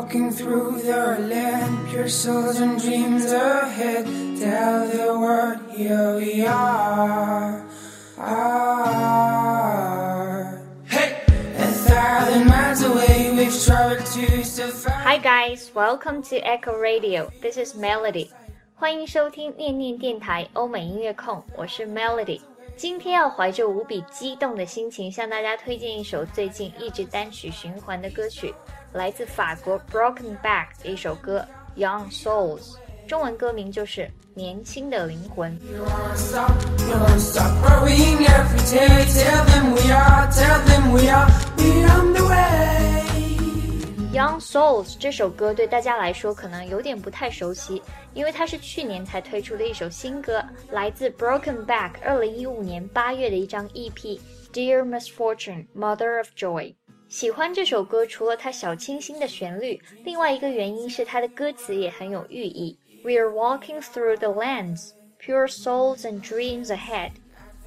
walking through their land, pure souls and dreams ahead. Tell the world, here we are. are. Hey! A thousand miles away, we've traveled to survive. Hi guys, welcome to Echo Radio. This is Melody. 欢迎收听念念电台欧美音乐控，我是 Melody。今天要怀着无比激动的心情，向大家推荐一首最近一直单曲循环的歌曲， 来自法国 Broken Back 的一首歌《Young Souls》，中文歌名就是《年轻的灵魂》。 We won't stop, we won't stop growing every day. Tell them we are, tell them we are, we on the way. Young Souls 这首歌对大家来说可能有点不太熟悉，因为它是去年才推出的一首新歌，来自 Broken Back 二零一五年八月的一张 EP《Dear Misfortune Mother of Joy》。 喜欢这首歌，除了它小清新的旋律，另外一个原因是它的歌词也很有寓意。We are walking through the lands, pure souls and dreams ahead.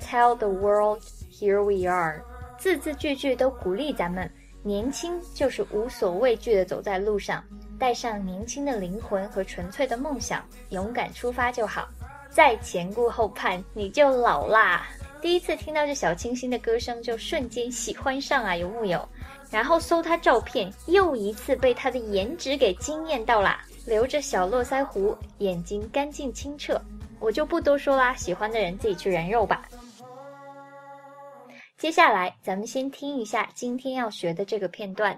Tell the world, here we are. 字字句句都鼓励咱们。年轻就是无所畏惧的走在路上，带上年轻的灵魂和纯粹的梦想，勇敢出发就好。再前顾后盼，你就老啦。第一次听到这小清新的歌声，就瞬间喜欢上啊，有木有？然后搜他照片，又一次被他的颜值给惊艳到啦。留着小络腮胡，眼睛干净清澈，我就不多说啦，喜欢的人自己去人肉吧。接下来，咱们先听一下今天要学的这个片段。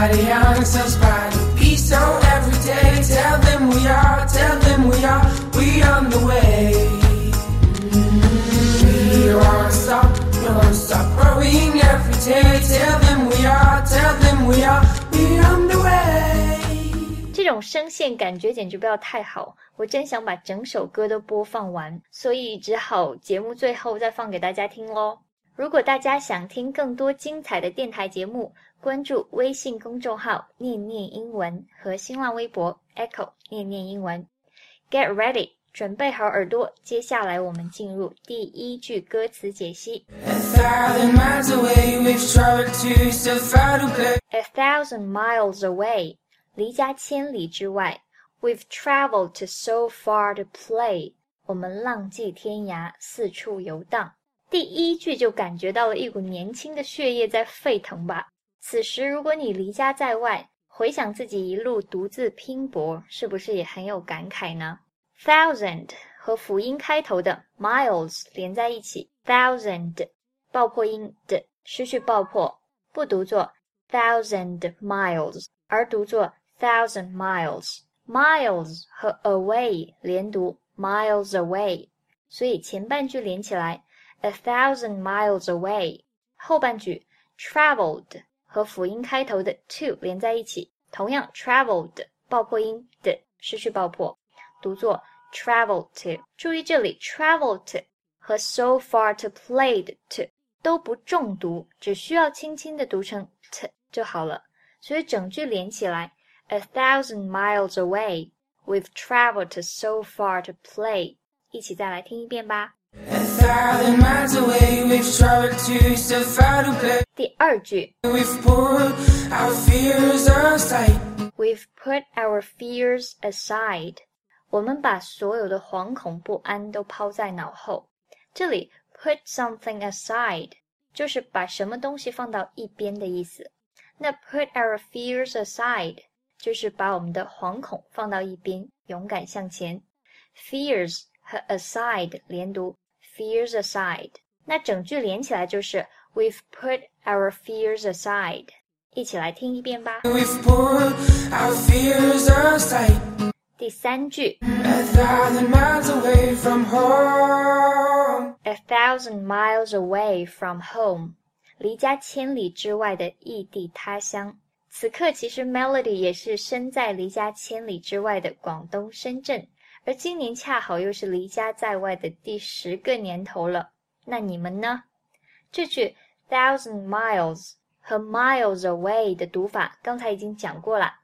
We are the young souls by the peace on every day. Tell them we are, tell them we are, we on the way. We won't stop, we won't stop growing every day. Tell them we are, tell them we are, we on the way. 这种声线感觉简直不要太好，我真想把整首歌都播放完，所以只好节目最后再放给大家听喽。如果大家想听更多精彩的电台节目，关注微信公众号“念念英文”和新浪微博 “Echo 念念英文”。Get ready，准备好耳朵，接下来我们进入第一句歌词解析。A thousand miles away, 离家千里之外。We've traveled to so far to play，我们浪迹天涯，四处游荡。第一句就感觉到了一股年轻的血液在沸腾吧。此时，如果你离家在外，回想自己一路独自拼搏，是不是也很有感慨呢？Thousand 和辅音开头的 miles 连在一起，thousand 爆破音的失去爆破，不读作 thousand miles，而读作 thousand miles。miles 和 away 连读 miles away，所以前半句连起来 a thousand miles away，后半句 traveled 和辅音开头的 to 连在一起，同样 traveled 爆破音的失去爆破，读作 travel to。注意这里 travel to 和 so far to play 的 to 都不重读，只需要轻轻的读成 t 就好了。所以整句连起来，A thousand miles away, we've traveled so far to play。一起再来听一遍吧。第二句 We've put our fears aside. ，We've put our fears aside。我们把所有的惶恐不安都抛在脑后。这里 put something aside 就是把什么东西放到一边的意思。那 put our fears aside 就是把我们的惶恐放到一边，勇敢向前。fears 和 aside 连读 ，fears aside。那整句连起来就是 We've put our fears aside。一起来听一遍吧。We've put our fears aside. 第三句 A thousand miles away from home. A thousand miles away from home，离家千里之外的异地他乡。此刻，其实 Melody 也是身在离家千里之外的广东深圳，而今年恰好又是离家在外的第十个年头了。那你们呢？这句 thousand miles 和 miles away 的读法，刚才已经讲过了。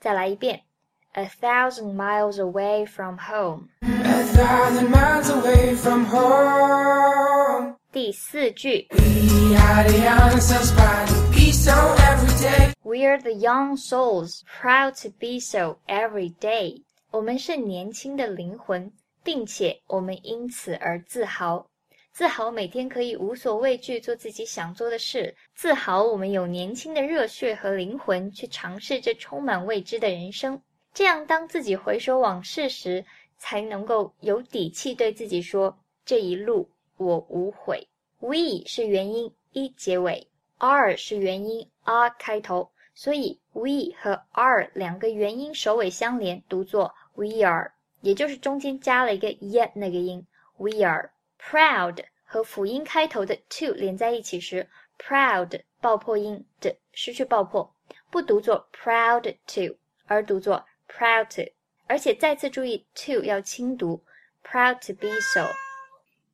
再来一遍，a thousand miles away from home。A thousand miles away from home. 第四句 We are the young souls by the peace on every day. We're the young souls, proud to be so every day。我们是年轻的灵魂，并且我们因此而自豪。自豪每天可以无所畏惧做自己想做的事，自豪我们有年轻的热血和灵魂去尝试这充满未知的人生。这样，当自己回首往事时，才能够有底气对自己说：“这一路我无悔。” We 是元音 e 结尾，r 是元音 r 开头，所以 we 和 r 两个元音首尾相连，读作 we are，也就是中间加了一个 yet 那个音。We are proud 和辅音开头的 to 连在一起时，proud 爆破音的失去爆破，不读作 proud to，而读作 proud to。而且再次注意 to 要轻读，proud to be so。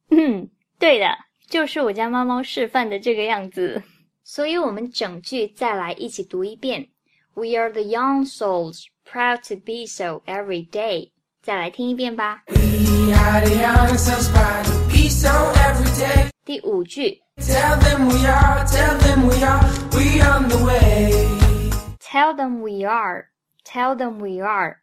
嗯，对的，就是我家猫猫示范的这个样子。所以，我们整句再来一起读一遍：We are the young souls, proud to be so every day。再来听一遍吧。 We are the young souls by the peace on every day. 第五句 Tell them we are, tell them we are, we on the way. ，Tell them we are, tell them we are，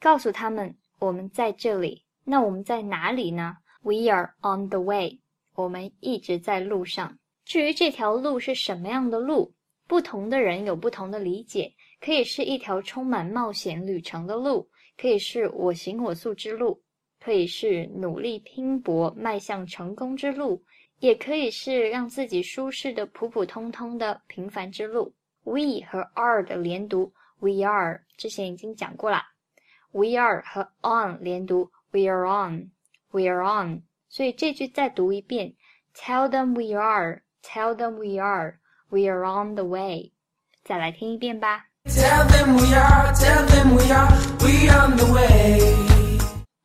告诉他们我们在这里。那我们在哪里呢？We are on the way，我们一直在路上。至于这条路是什么样的路，不同的人有不同的理解。 可以是一条充满冒险旅程的路，可以是我行我素之路，可以是努力拼搏迈向成功之路，也可以是让自己舒适的普普通通的平凡之路。We 和 are 的连读，We are 之前已经讲过啦。We are 和 on 连读，We are on，We are on。所以这句再读一遍，Tell them we are，Tell them we are，We are on the way。再来听一遍吧。Tell them we are, tell them we are, we on the way.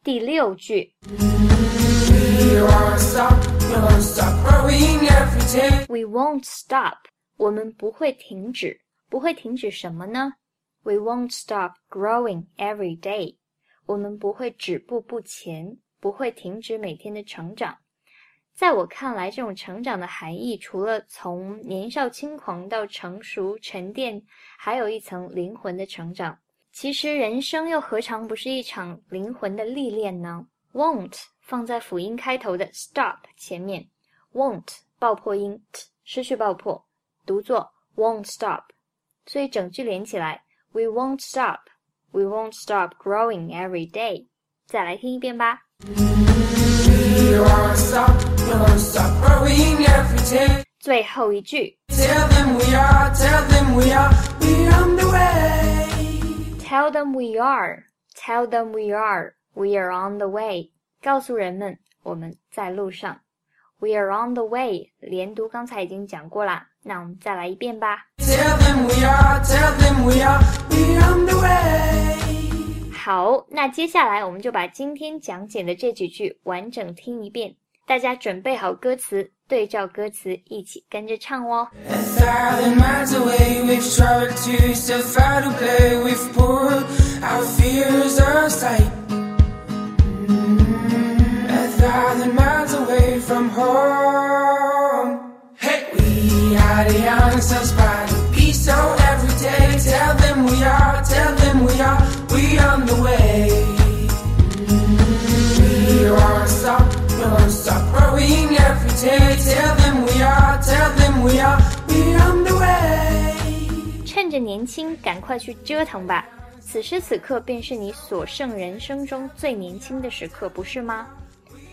第六句 We won't stop, we won't stop growing every day. We won't stop，我们不会停止，不会停止什么呢？We won't stop growing every day，我们不会止步不前，不会停止每天的成长。 在我看来，这种成长的含义，除了从年少轻狂到成熟沉淀，还有一层灵魂的成长。其实，人生又何尝不是一场灵魂的历练呢？Won't 放在辅音开头的 stop 前面，won't 爆破音 t 失去爆破，读作 won't stop。所以整句连起来，We won't stop, we won't stop growing every day。再来听一遍吧。最后一句 Tell them we are, tell them we are, we on the way. ，Tell them we are, tell them we are, we are on the way。告诉人们我们在路上。We are on the way，连读刚才已经讲过啦，那我们再来一遍吧。 Tell them we are, tell them we are, we on the way. 好，那接下来我们就把今天讲解的这几句完整听一遍，大家准备好歌词，对照歌词一起跟着唱哦。we on the way. We won't stop, we won't stop growing every day. Tell them we are, tell them we are, we on the way. 趁着年轻，赶快去折腾吧！此时此刻便是你所剩人生中最年轻的时刻，不是吗？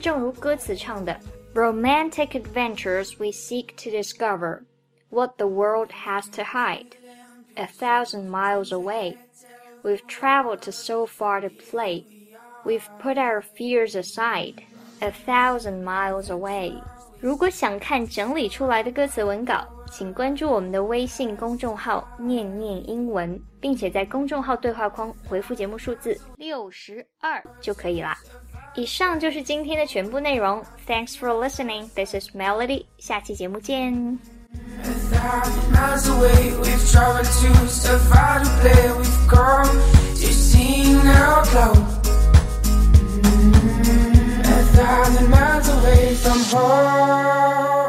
正如歌词唱的：“Romantic adventures we seek to discover what the world has to hide. A thousand miles away, we've traveled to so far to play. We've put our fears aside. A thousand miles away.” 如果想看整理出来的歌词文稿，请关注我们的微信公众号“念念英文”，并且在公众号对话框回复节目数字六十二就可以啦。以上就是今天的全部内容。Thanks for listening. This is Melody. 下期节目见。 a thousand miles away, we've traveled to survive to play. We've come to sing our clothes. A thousand miles away from home.